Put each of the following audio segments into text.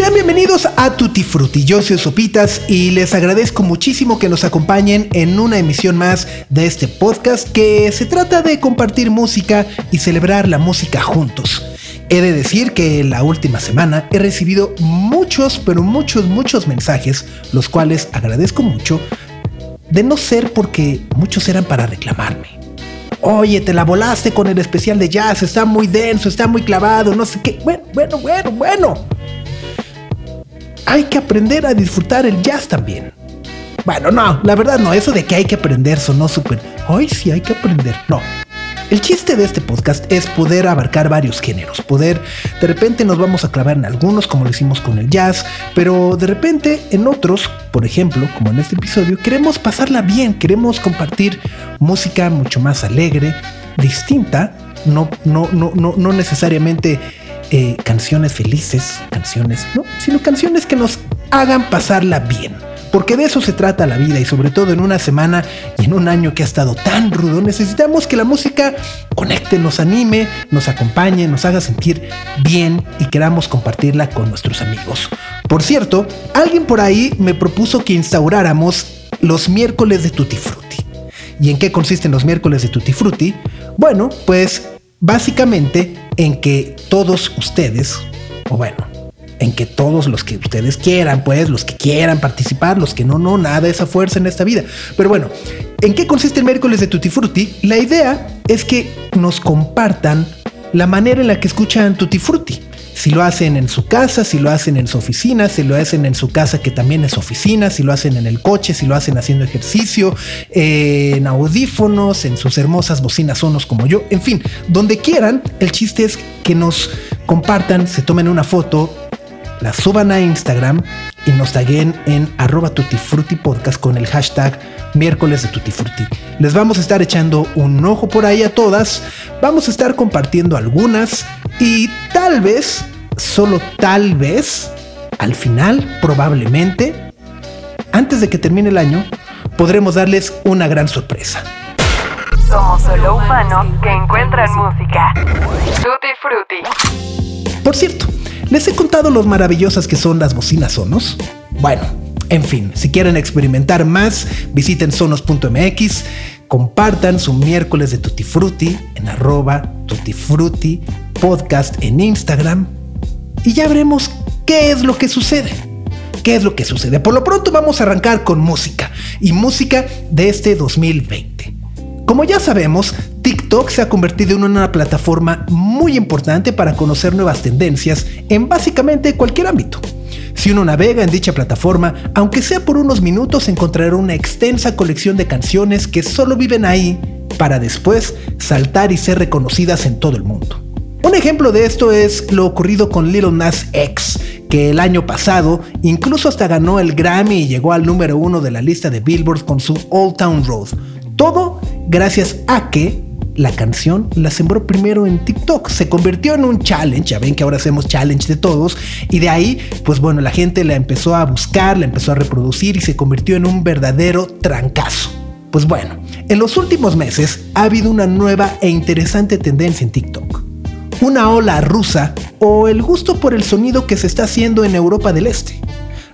Sean bienvenidos a Tutti Frutti, yo soy Sopitas y les agradezco muchísimo que nos acompañen en una emisión más de este podcast que se trata de compartir música y celebrar la música juntos. He de decir que la última semana he recibido muchos, pero muchos, muchos mensajes, los cuales agradezco mucho, de no ser porque muchos eran para reclamarme. Oye, te la volaste con el especial de jazz, está muy denso, está muy clavado, no sé qué. Bueno, bueno, bueno, bueno. Hay que aprender a disfrutar el jazz también. Bueno, no, la verdad no, eso de que hay que aprender sonó súper. Ay, sí, hay que aprender. No, el chiste de este podcast es poder abarcar varios géneros, poder, de repente nos vamos a clavar en algunos como lo hicimos con el jazz, pero de repente en otros, por ejemplo, como en este episodio, queremos pasarla bien, queremos compartir música mucho más alegre, distinta, no, no, no, no, no necesariamente eh, canciones felices, canciones, no, sino canciones que nos hagan pasarla bien. Porque de eso se trata la vida y sobre todo en una semana y en un año que ha estado tan rudo, necesitamos que la música conecte, nos anime, nos acompañe, nos haga sentir bien y queramos compartirla con nuestros amigos. Por cierto, alguien por ahí me propuso que instauráramos los miércoles de Tutti Frutti. ¿Y en qué consisten los miércoles de Tutti Frutti? Bueno, pues básicamente en que todos ustedes, o bueno, en que todos los que ustedes quieran, pues los que quieran participar, los que no, no, nada esa fuerza en esta vida. Pero bueno, ¿en qué consiste el miércoles de Tutti Frutti? La idea es que nos compartan la manera en la que escuchan Tutti Frutti. Si lo hacen en su casa, si lo hacen en su oficina, si lo hacen en su casa que también es oficina, si lo hacen en el coche, si lo hacen haciendo ejercicio, en audífonos, en sus hermosas bocinas sonos como yo, en fin, donde quieran, el chiste es que nos compartan, se tomen una foto, la suban a Instagram y nos taguen en arroba con el hashtag miércoles de Tutti Frutti. Les vamos a estar echando un ojo por ahí a todas, vamos a estar compartiendo algunas y tal vez, solo tal vez, al final, probablemente, antes de que termine el año, podremos darles una gran sorpresa. Somos solo humanos que encuentran música. Tutti Frutti. Por cierto, ¿Les he contado lo maravillosas que son las bocinas Sonos? Bueno, en fin, si quieren experimentar más, visiten sonos.mx, compartan su miércoles de Tutti Frutti en arroba Tutti Frutti podcast en Instagram y ya veremos qué es lo que sucede. ¿Qué es lo que sucede? Por lo pronto vamos a arrancar con música y música de este 2020. Como ya sabemos, TikTok se ha convertido en una plataforma muy importante para conocer nuevas tendencias en básicamente cualquier ámbito. Si uno navega en dicha plataforma, aunque sea por unos minutos, encontrará una extensa colección de canciones que solo viven ahí para después saltar y ser reconocidas en todo el mundo. Un ejemplo de esto es lo ocurrido con Little Nas X, que el año pasado incluso hasta ganó el Grammy y llegó al número uno de la lista de Billboard con su Old Town Road. Todo gracias a que la canción la sembró primero en TikTok, se convirtió en un challenge, ya ven que ahora hacemos challenge de todos, y de ahí, pues bueno, la gente la empezó a buscar, la empezó a reproducir y se convirtió en un verdadero trancazo. Pues bueno, en los últimos meses ha habido una nueva e interesante tendencia en TikTok. Una ola rusa o el gusto por el sonido que se está haciendo en Europa del Este.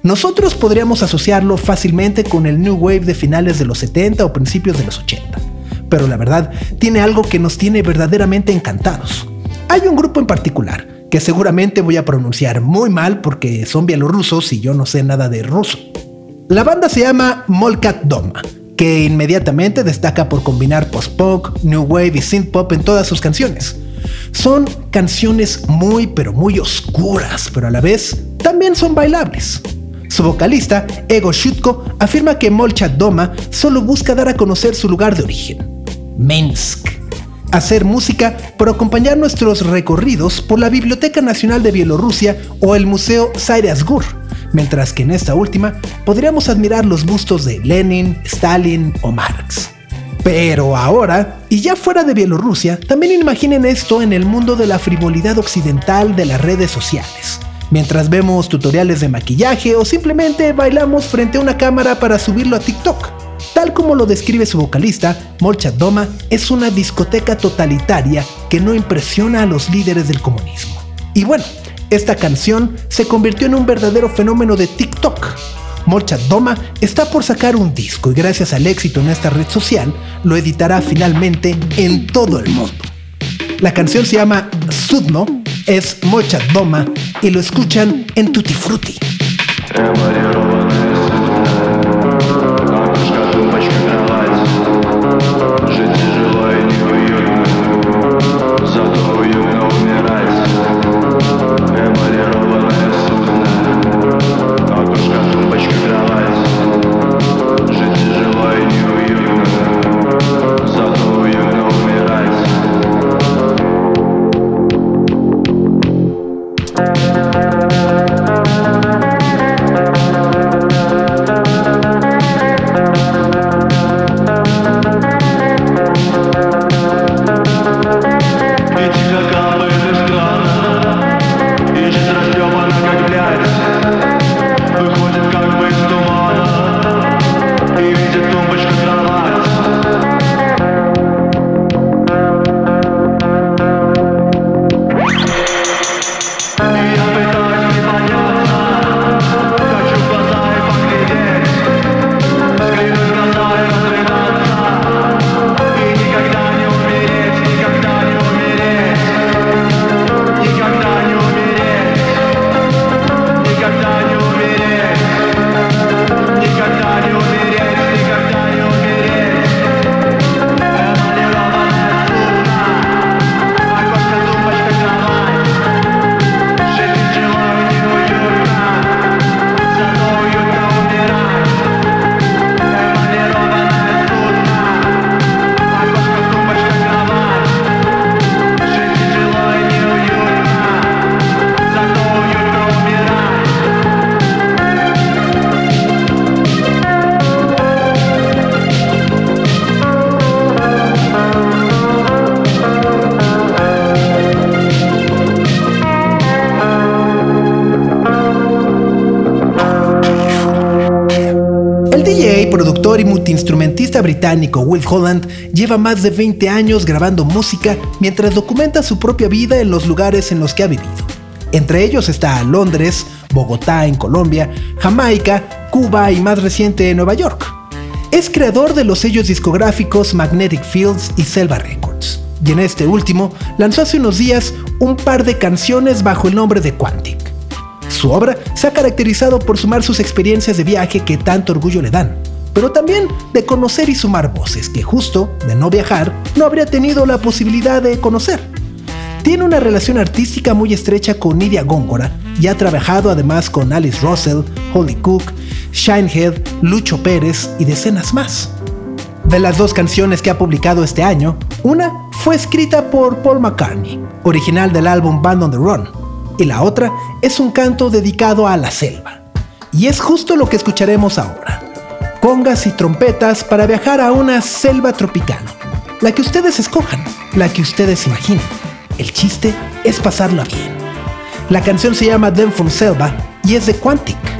Nosotros podríamos asociarlo fácilmente con el New Wave de finales de los 70 o principios de los 80, pero la verdad tiene algo que nos tiene verdaderamente encantados. Hay un grupo en particular, que seguramente voy a pronunciar muy mal porque son bielorrusos y yo no sé nada de ruso. La banda se llama Molkat Doma, que inmediatamente destaca por combinar post-punk, new wave y synth-pop en todas sus canciones. Son canciones muy pero muy oscuras, pero a la vez también son bailables. Su vocalista, Ego Shutko, afirma que Molchat Doma solo busca dar a conocer su lugar de origen, Minsk. Hacer música por acompañar nuestros recorridos por la Biblioteca Nacional de Bielorrusia o el Museo Gur, mientras que en esta última podríamos admirar los bustos de Lenin, Stalin o Marx. Pero ahora, y ya fuera de Bielorrusia, también imaginen esto en el mundo de la frivolidad occidental de las redes sociales. Mientras vemos tutoriales de maquillaje o simplemente bailamos frente a una cámara para subirlo a TikTok. Tal como lo describe su vocalista, Molchat Doma es una discoteca totalitaria que no impresiona a los líderes del comunismo. Y bueno, esta canción se convirtió en un verdadero fenómeno de TikTok, Molchat Doma está por sacar un disco y gracias al éxito en esta red social lo editará finalmente en todo el mundo. La canción se llama Sudno, es Molchat Doma y lo escuchan en Tutti Frutti. Británico Will Holland lleva más de 20 años grabando música mientras documenta su propia vida en los lugares en los que ha vivido. Entre ellos está Londres, Bogotá en Colombia, Jamaica, Cuba y más reciente Nueva York. Es creador de los sellos discográficos Magnetic Fields y Selva Records. Y en este último lanzó hace unos días un par de canciones bajo el nombre de Quantic. Su obra se ha caracterizado por sumar sus experiencias de viaje que tanto orgullo le dan pero también de conocer y sumar voces que justo de no viajar no habría tenido la posibilidad de conocer. Tiene una relación artística muy estrecha con Nidia Góngora y ha trabajado además con Alice Russell, Holly Cook, Shinehead, Lucho Pérez y decenas más. De las dos canciones que ha publicado este año, una fue escrita por Paul McCartney, original del álbum Band on the Run, y la otra es un canto dedicado a la selva. Y es justo lo que escucharemos ahora congas y trompetas para viajar a una selva tropical. La que ustedes escojan, la que ustedes imaginen. El chiste es pasarla bien. La canción se llama Them from Selva y es de Quantic.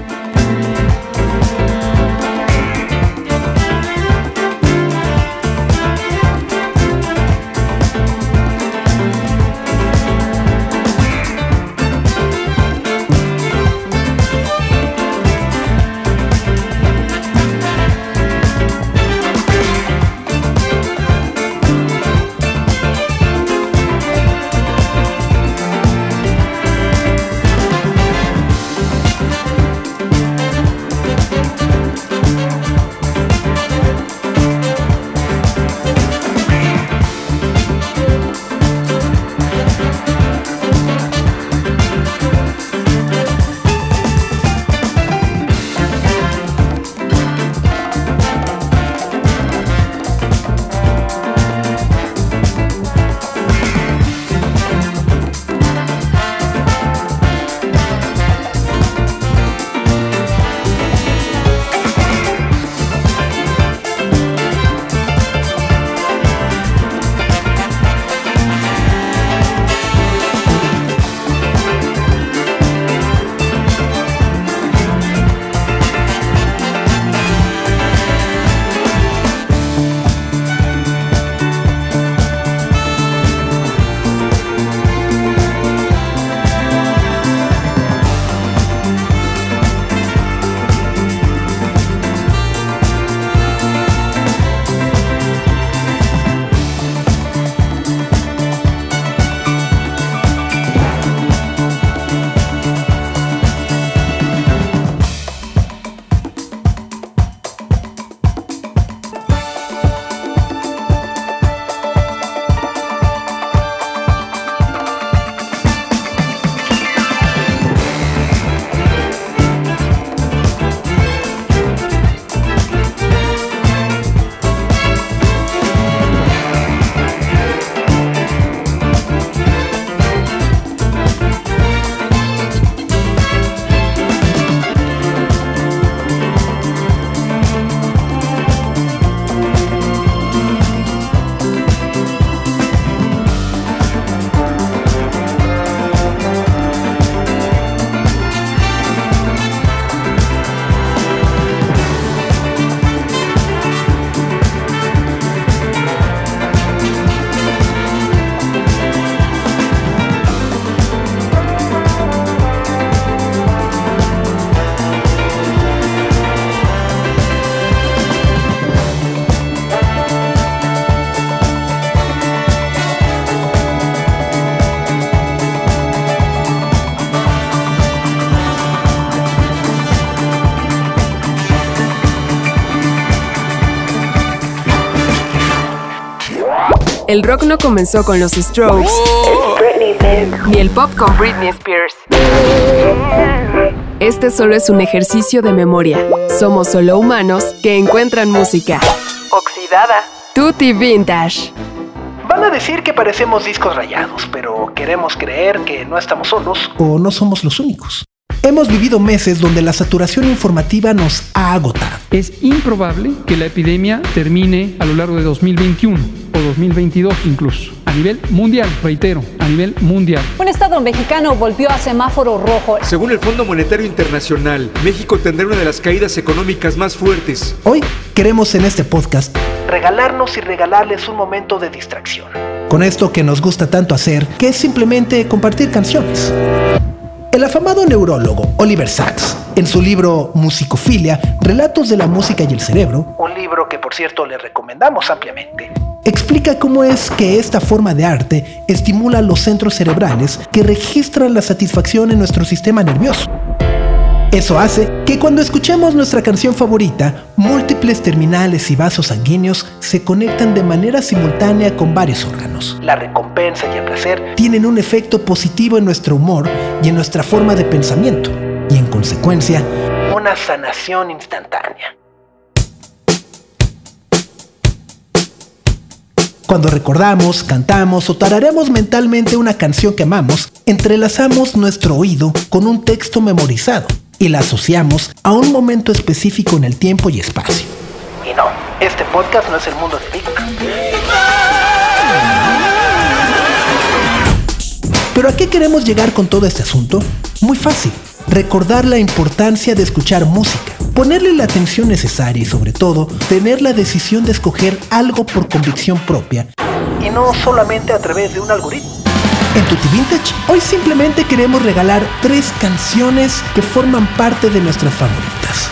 El rock no comenzó con los Strokes. Ni el pop con Britney Spears. Este solo es un ejercicio de memoria. Somos solo humanos que encuentran música. Oxidada. Tutti Vintage. Van a decir que parecemos discos rayados, pero queremos creer que no estamos solos o no somos los únicos. Hemos vivido meses donde la saturación informativa nos ha agotado. Es improbable que la epidemia termine a lo largo de 2021 o 2022 incluso. A nivel mundial, reitero, a nivel mundial. Un estado mexicano volvió a semáforo rojo. Según el Fondo Monetario Internacional, México tendrá una de las caídas económicas más fuertes. Hoy queremos en este podcast regalarnos y regalarles un momento de distracción. Con esto que nos gusta tanto hacer, que es simplemente compartir canciones. El afamado neurólogo Oliver Sacks, en su libro Musicofilia, Relatos de la Música y el Cerebro, un libro que por cierto le recomendamos ampliamente, explica cómo es que esta forma de arte estimula los centros cerebrales que registran la satisfacción en nuestro sistema nervioso. Eso hace que cuando escuchemos nuestra canción favorita, múltiples terminales y vasos sanguíneos se conectan de manera simultánea con varios órganos. La recompensa y el placer tienen un efecto positivo en nuestro humor y en nuestra forma de pensamiento, y en consecuencia, una sanación instantánea. Cuando recordamos, cantamos o tararemos mentalmente una canción que amamos, entrelazamos nuestro oído con un texto memorizado y la asociamos a un momento específico en el tiempo y espacio. Y no, este podcast no es el mundo de Vic. ¿Pero a qué queremos llegar con todo este asunto? Muy fácil. Recordar la importancia de escuchar música, ponerle la atención necesaria y sobre todo tener la decisión de escoger algo por convicción propia y no solamente a través de un algoritmo. En Tutti Vintage, hoy simplemente queremos regalar tres canciones que forman parte de nuestras favoritas.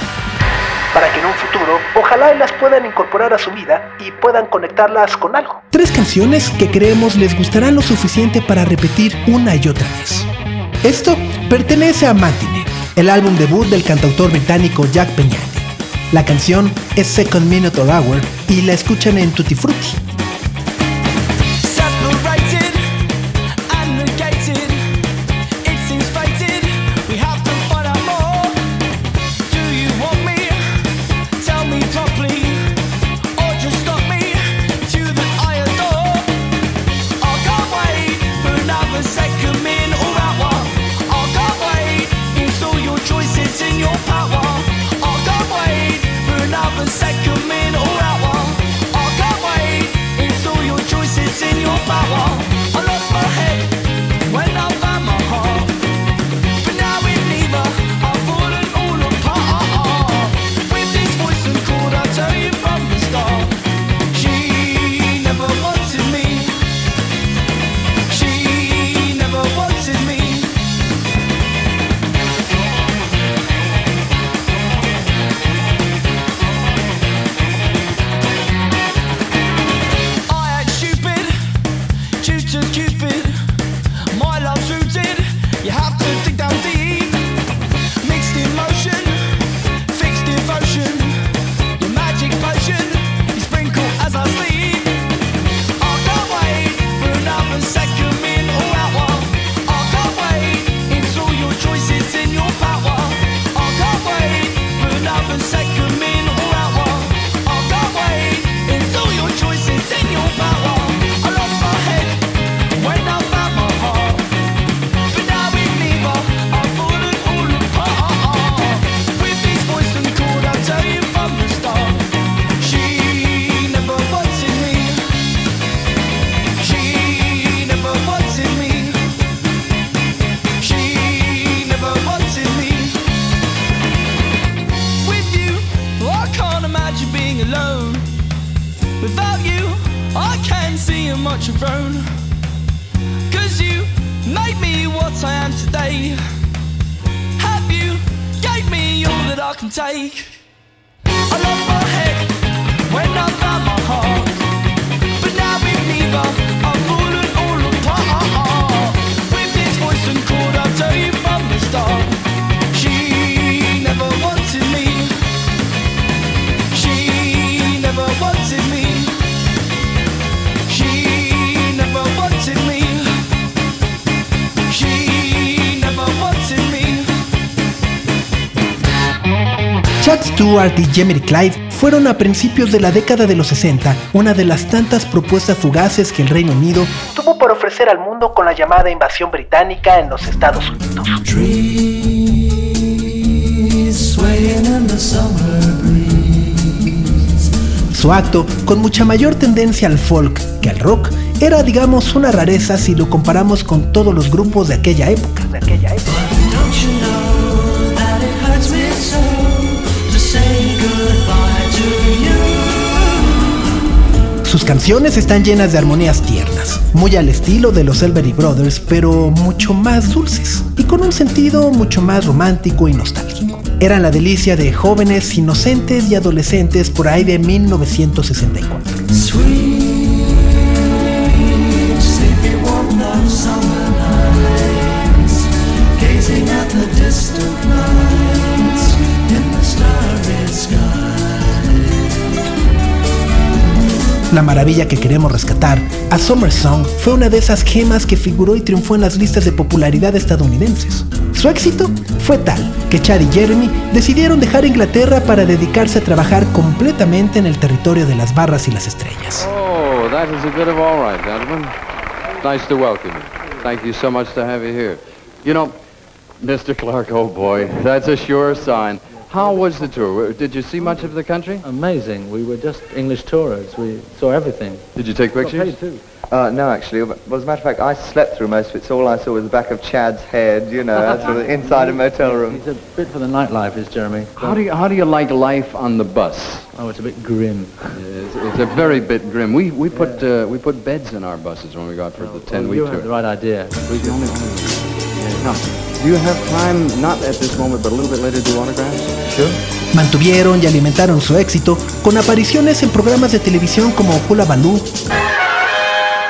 Para que en un futuro, ojalá las puedan incorporar a su vida y puedan conectarlas con algo. Tres canciones que creemos les gustarán lo suficiente para repetir una y otra vez. Esto pertenece a Matine, el álbum debut del cantautor británico Jack Peñani. La canción es Second Minute or Hour y la escuchan en Tutti Frutti. I can take. Stewart y Jimmy Clyde fueron a principios de la década de los 60 una de las tantas propuestas fugaces que el Reino Unido tuvo por ofrecer al mundo con la llamada invasión británica en los Estados Unidos. Su acto, con mucha mayor tendencia al folk que al rock, era digamos una rareza si lo comparamos con todos los grupos de aquella época. De aquella época. Sus canciones están llenas de armonías tiernas, muy al estilo de los Elvery Brothers, pero mucho más dulces y con un sentido mucho más romántico y nostálgico. Eran la delicia de jóvenes inocentes y adolescentes por ahí de 1964. La maravilla que queremos rescatar, A Summer Song fue una de esas gemas que figuró y triunfó en las listas de popularidad estadounidenses. Su éxito fue tal que Chad y Jeremy decidieron dejar Inglaterra para dedicarse a trabajar completamente en el territorio de las barras y las estrellas. Oh, that is a bit of all right, gentlemen. Nice to welcome you. Thank you so much to have you here. You know, Mr. Clark, oh boy, that's a sure sign. How was the tour? Did you see much of the country? Amazing. We were just English tourists. We saw everything. Did you take pictures? too. Uh, no, actually. Well, as a matter of fact, I slept through most of it, so all I saw was the back of Chad's head, you know, sort of inside a motel room. He's a bit for the nightlife, is Jeremy. How do you how do you like life on the bus? Oh, it's a bit grim. It's, it's a very bit grim. We we put uh, we put beds in our buses when we got for the ten well, week you tour. have the right idea. We the only, only yeah. Now, do you have time, not at this moment, but a little bit later, to do autographs? Sure. Mantuvieron y alimentaron su éxito con apariciones en programas de televisión como Hula Baloo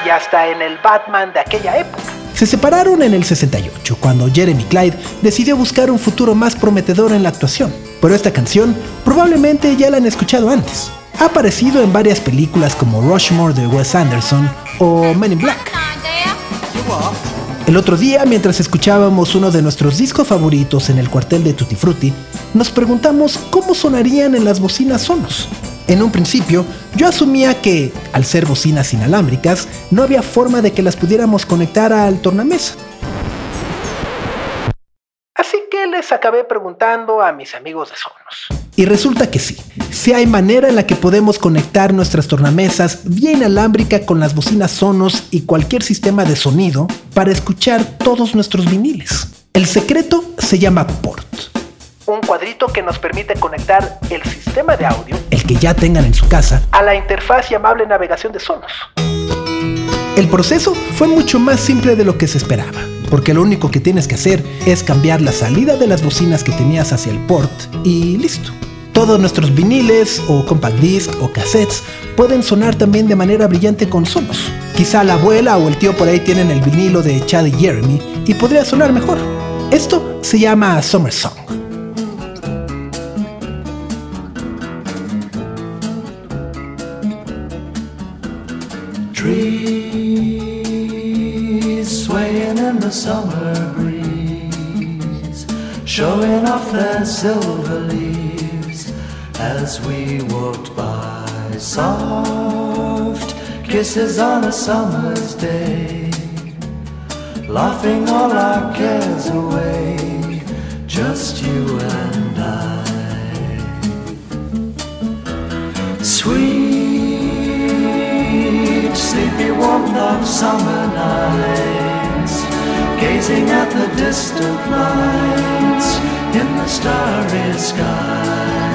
y hasta en el Batman de aquella época. Se separaron en el 68, cuando Jeremy Clyde decidió buscar un futuro más prometedor en la actuación. Pero esta canción probablemente ya la han escuchado antes. Ha aparecido en varias películas como Rushmore de Wes Anderson o Men in Black. El otro día, mientras escuchábamos uno de nuestros discos favoritos en el cuartel de Tutti Frutti, nos preguntamos cómo sonarían en las bocinas Sonos. En un principio, yo asumía que, al ser bocinas inalámbricas, no había forma de que las pudiéramos conectar al tornamesa. Les acabé preguntando a mis amigos de Sonos. Y resulta que sí, sí hay manera en la que podemos conectar nuestras tornamesas vía inalámbrica con las bocinas Sonos y cualquier sistema de sonido para escuchar todos nuestros viniles. El secreto se llama port. Un cuadrito que nos permite conectar el sistema de audio, el que ya tengan en su casa, a la interfaz y amable navegación de Sonos. El proceso fue mucho más simple de lo que se esperaba, porque lo único que tienes que hacer es cambiar la salida de las bocinas que tenías hacia el port y listo. Todos nuestros viniles o compact disc o cassettes pueden sonar también de manera brillante con Sonos. Quizá la abuela o el tío por ahí tienen el vinilo de Chad y Jeremy y podría sonar mejor. Esto se llama Summer Song. Silver leaves as we walked by. Soft kisses on a summer's day, laughing all our cares away, just you and I. Sweet, sleepy warmth of summer nights, gazing at the distant lights in the starry sky.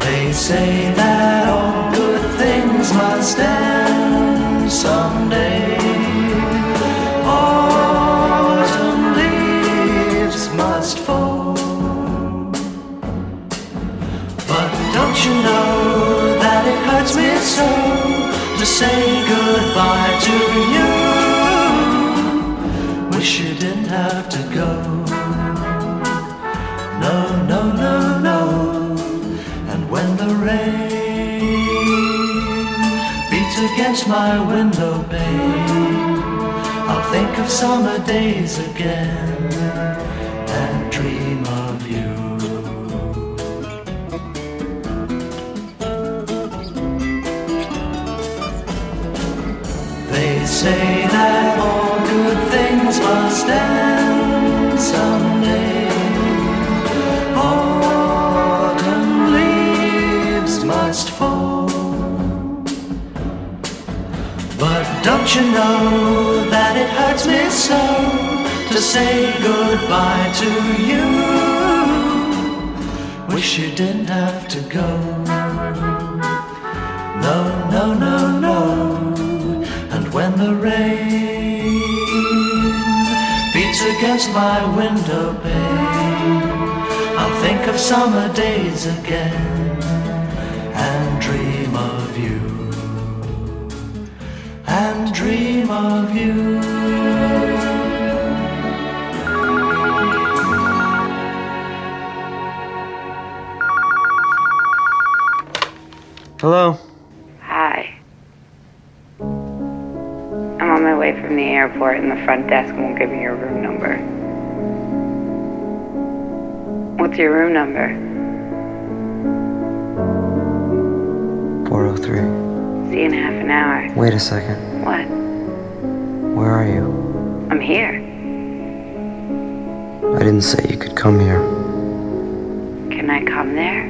They say that all good things must end someday. Autumn leaves must fall. But don't you know that it hurts me so to say goodbye to you? wish you didn't have to go. No, no, no, no. And when the rain beats against my window pane, I'll think of summer days again and dream of you. They say that you know that it hurts me so to say goodbye to you? Wish you didn't have to go. No, no, no, no. And when the rain beats against my window pane, I'll think of summer days again dream of you. Hello? Hi. I'm on my way from the airport and the front desk won't give me your room number. What's your room number? 403. See you in half an hour. Wait a second. Here. I didn't say you could come here. Can I come there?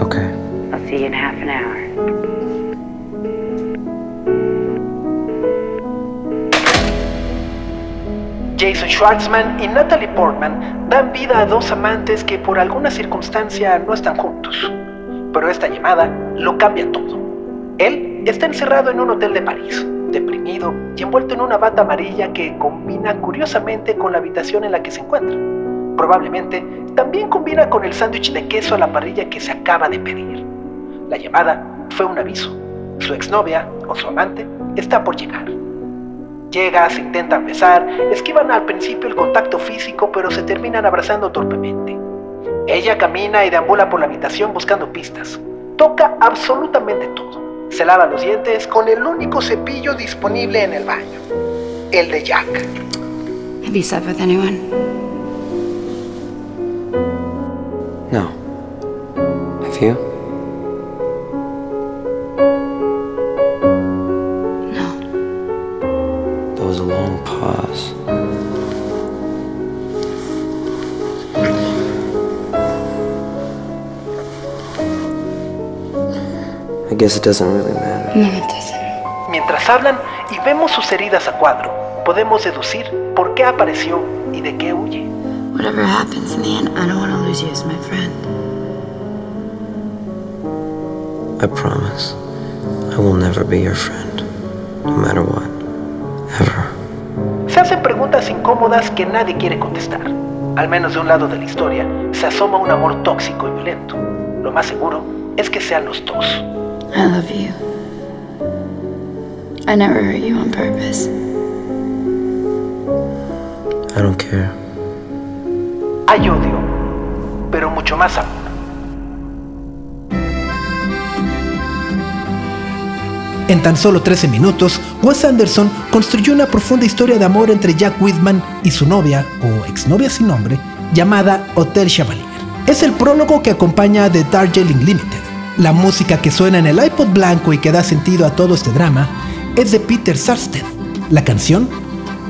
Okay. I'll see you in half an hour. Jason Schwartzman y Natalie Portman dan vida a dos amantes que por alguna circunstancia no están juntos. Pero esta llamada lo cambia todo. Está encerrado en un hotel de París, deprimido y envuelto en una bata amarilla que combina curiosamente con la habitación en la que se encuentra. Probablemente también combina con el sándwich de queso a la parrilla que se acaba de pedir. La llamada fue un aviso. Su exnovia o su amante está por llegar. Llega, se intentan besar, esquivan al principio el contacto físico, pero se terminan abrazando torpemente. Ella camina y deambula por la habitación buscando pistas. Toca absolutamente todo. Se lava los dientes con el único cepillo disponible en el baño, el de Jack. Have you slept with anyone? No. Have you? No. There was a long pause. I guess it doesn't really matter. No, it doesn't. Mientras hablan y vemos sus heridas a cuadro, podemos deducir por qué apareció y de qué huye. Whatever happens in the end, I don't want to lose you as my friend. I promise. I will never be your friend. No matter what. Ever. Se hacen preguntas incómodas que nadie quiere contestar. Al menos de un lado de la historia se asoma un amor tóxico y violento. Lo más seguro es que sean los dos. I love you. I never hurt you on purpose. I don't care. Hay odio, pero mucho más amor. En tan solo 13 minutos, Wes Anderson construyó una profunda historia de amor entre Jack Whitman y su novia, o exnovia sin nombre, llamada Hotel Chevalier. Es el prólogo que acompaña The Darjeeling Limited. La música que suena en el iPod blanco y que da sentido a todo este drama es de Peter Sarsted. La canción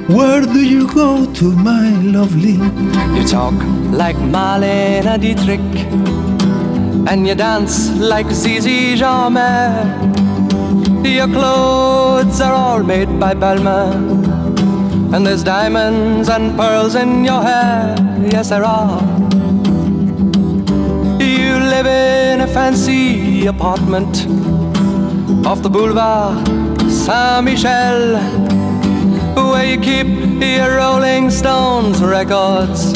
Where do you go to, my lovely? You talk like Marlene Dietrich, and you dance like Zizi Jeanmaire. Your clothes are all made by Balmain, and there's diamonds and pearls in your hair. Yes, there are. In a fancy apartment off the boulevard Saint Michel, where you keep your Rolling Stones records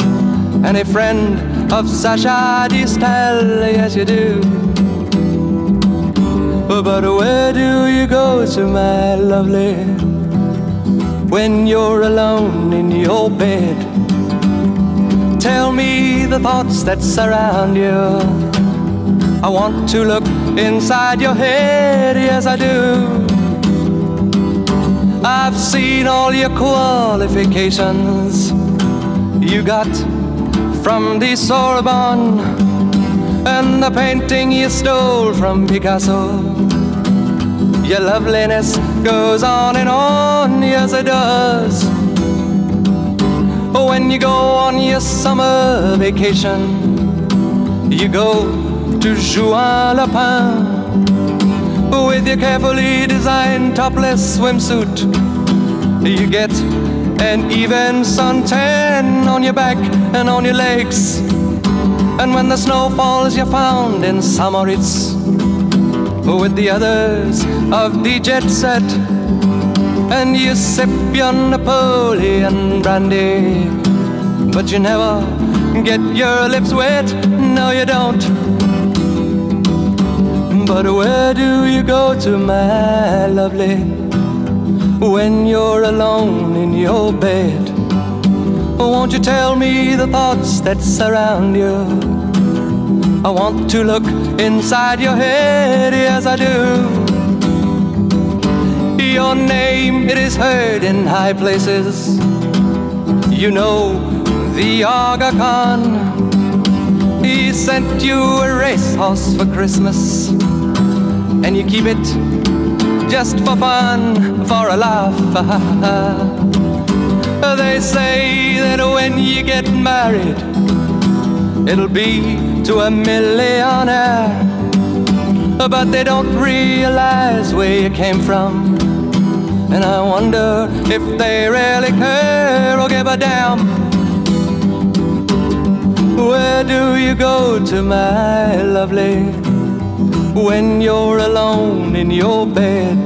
and a friend of Sasha Distel. Yes, you do. But where do you go to, my lovely, when you're alone in your bed? Tell me the thoughts that surround you. I want to look inside your head, yes, I do. I've seen all your qualifications you got from the Sorbonne and the painting you stole from Picasso. Your loveliness goes on and on, yes it does. When you go on your summer vacation, you go to Juan Lapin with your carefully designed topless swimsuit. You get an even suntan on your back and on your legs. And when the snow falls, you're found in Samoritz with the others of the jet set. And you sip your Napoleon brandy, but you never get your lips wet. No, you don't. But where do you go to, my lovely, when you're alone in your bed? Won't you tell me the thoughts that surround you? I want to look inside your head, yes I do. Your name, it is heard in high places. You know the Aga Khan. He sent you a racehorse for Christmas, and you keep it just for fun, for a laugh. they say that when you get married, it'll be to a millionaire. But they don't realize where you came from. And I wonder if they really care or give a damn. Where do you go to, my lovely, when you're alone in your bed?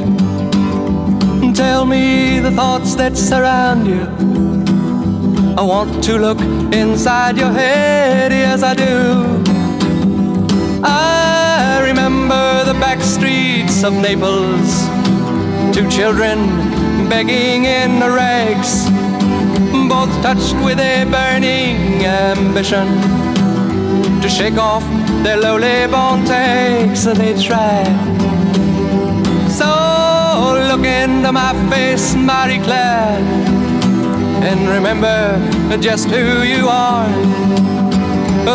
Tell me the thoughts that surround you. I want to look inside your head, yes, I do. I remember the back streets of Naples two children begging in the rags, both touched with a burning ambition to shake off their lowly born takes. They try. So look into my face, Marie Claire, and remember just who you are.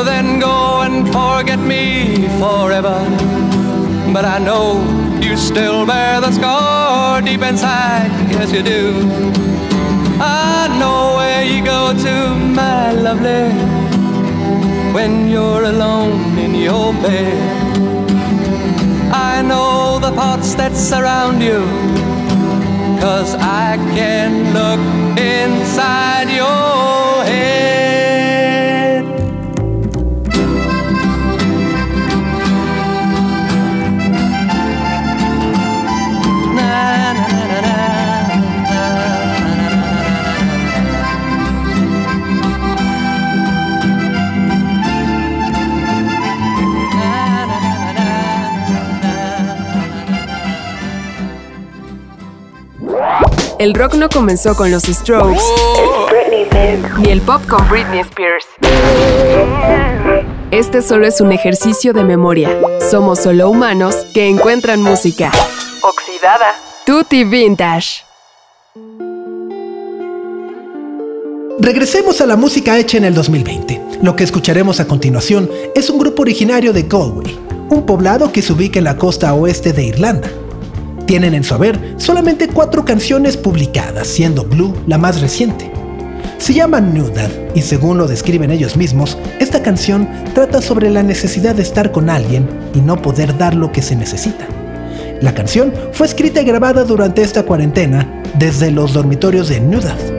Then go and forget me forever. But I know you still bear the scar deep inside, yes you do. I know where you go to, my lovely, when you're alone in your bed. I know the thoughts that surround you, cause I can look inside your El rock no comenzó con los Strokes, ni el pop con Britney Spears. Este solo es un ejercicio de memoria. Somos solo humanos que encuentran música. Oxidada. Tutti Vintage. Regresemos a la música hecha en el 2020. Lo que escucharemos a continuación es un grupo originario de Galway, un poblado que se ubica en la costa oeste de Irlanda. Tienen en su haber solamente cuatro canciones publicadas, siendo Blue la más reciente. Se llama New Dad y según lo describen ellos mismos, esta canción trata sobre la necesidad de estar con alguien y no poder dar lo que se necesita. La canción fue escrita y grabada durante esta cuarentena desde los dormitorios de New Dad.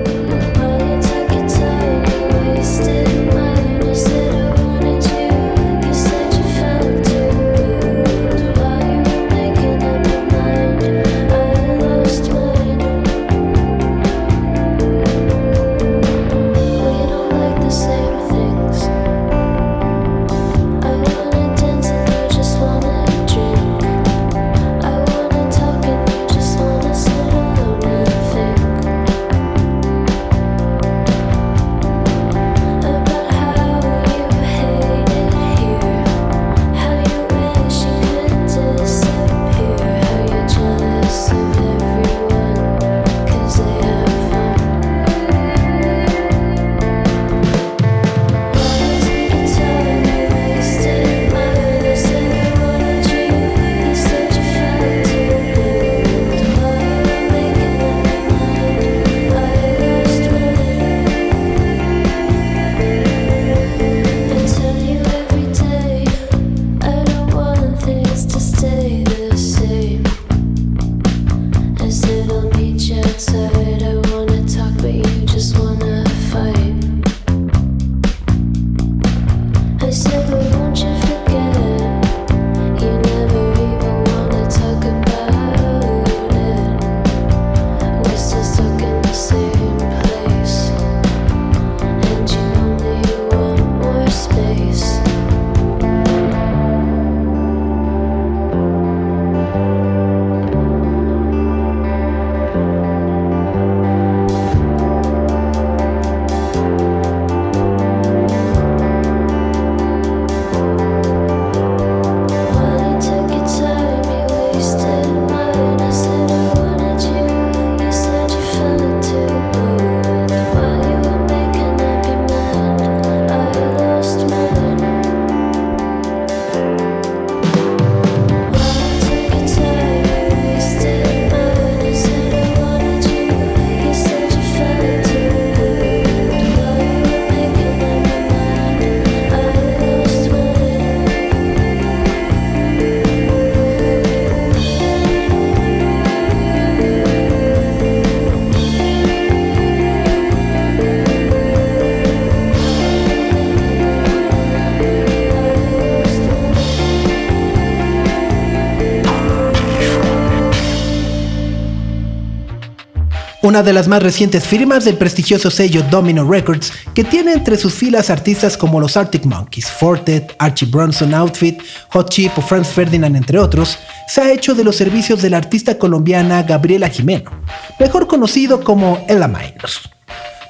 Una de las más recientes firmas del prestigioso sello Domino Records, que tiene entre sus filas artistas como los Arctic Monkeys, Fortet, Archie Bronson Outfit, Hot Chip o Franz Ferdinand, entre otros, se ha hecho de los servicios de la artista colombiana Gabriela Jimeno, mejor conocido como Ella Minus.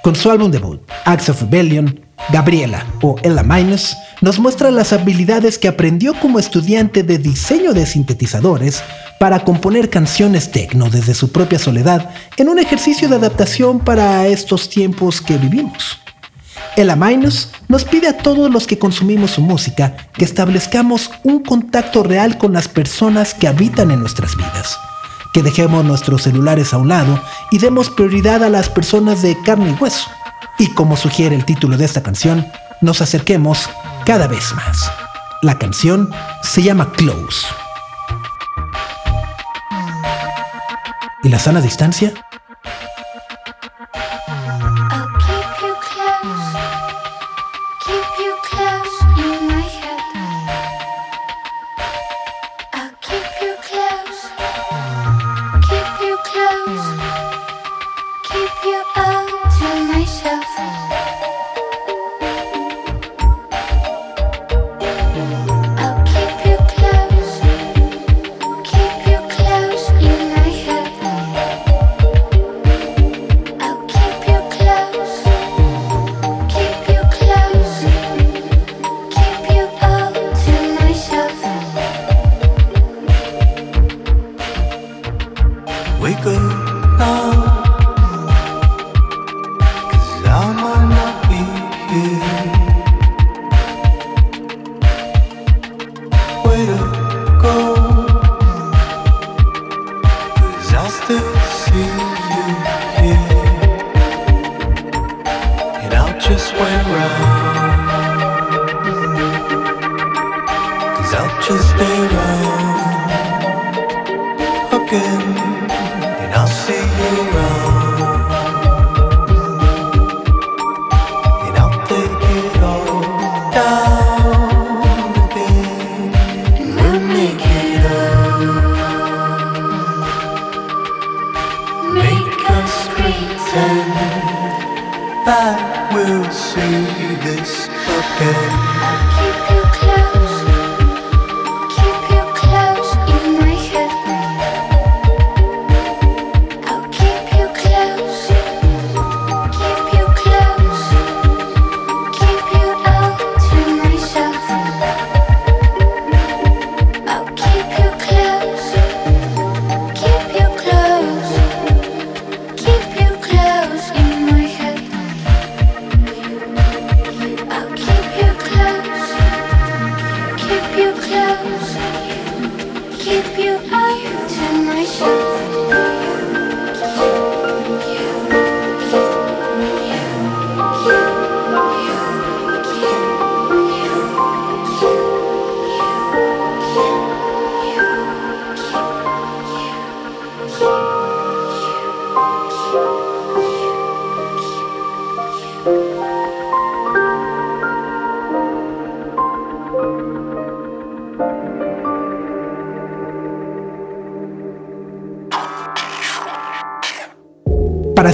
Con su álbum debut, Acts of Rebellion, Gabriela, o Ella Minus, nos muestra las habilidades que aprendió como estudiante de diseño de sintetizadores para componer canciones techno desde su propia soledad en un ejercicio de adaptación para estos tiempos que vivimos. Ella Minus nos pide a todos los que consumimos su música que establezcamos un contacto real con las personas que habitan en nuestras vidas, que dejemos nuestros celulares a un lado y demos prioridad a las personas de carne y hueso y como sugiere el título de esta canción, nos acerquemos cada vez más. La canción se llama Close. ¿Y la sana distancia?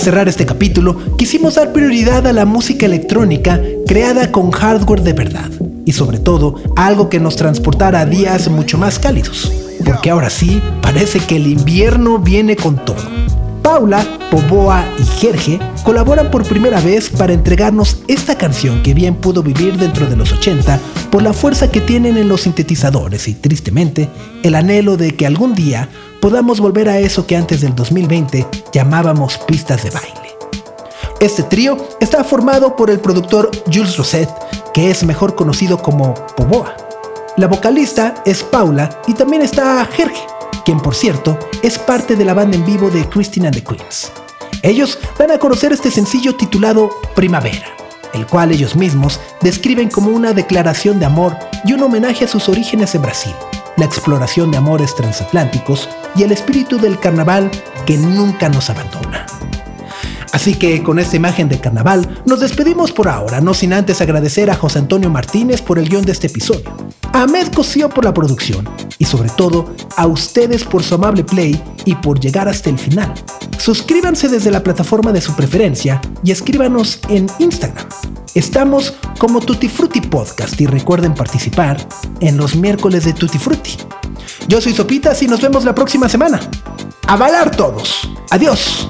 Cerrar este capítulo, quisimos dar prioridad a la música electrónica creada con hardware de verdad y sobre todo algo que nos transportara a días mucho más cálidos, porque ahora sí parece que el invierno viene con todo. Paula, Poboa y Jerge colaboran por primera vez para entregarnos esta canción que bien pudo vivir dentro de los 80 por la fuerza que tienen en los sintetizadores y tristemente el anhelo de que algún día podamos volver a eso que antes del 2020 llamábamos pistas de baile. Este trío está formado por el productor Jules Rosette, que es mejor conocido como Poboa. La vocalista es Paula y también está Jerge, quien por cierto es parte de la banda en vivo de Christine and the Queens. Ellos van a conocer este sencillo titulado Primavera, el cual ellos mismos describen como una declaración de amor y un homenaje a sus orígenes en Brasil la exploración de amores transatlánticos y el espíritu del carnaval que nunca nos abandona. Así que con esta imagen de carnaval nos despedimos por ahora, no sin antes agradecer a José Antonio Martínez por el guion de este episodio, a Ahmed Cosío por la producción y sobre todo a ustedes por su amable play y por llegar hasta el final. Suscríbanse desde la plataforma de su preferencia y escríbanos en Instagram. Estamos como Tutti Frutti Podcast y recuerden participar en los miércoles de Tutti Frutti. Yo soy Sopitas y nos vemos la próxima semana. A todos. Adiós.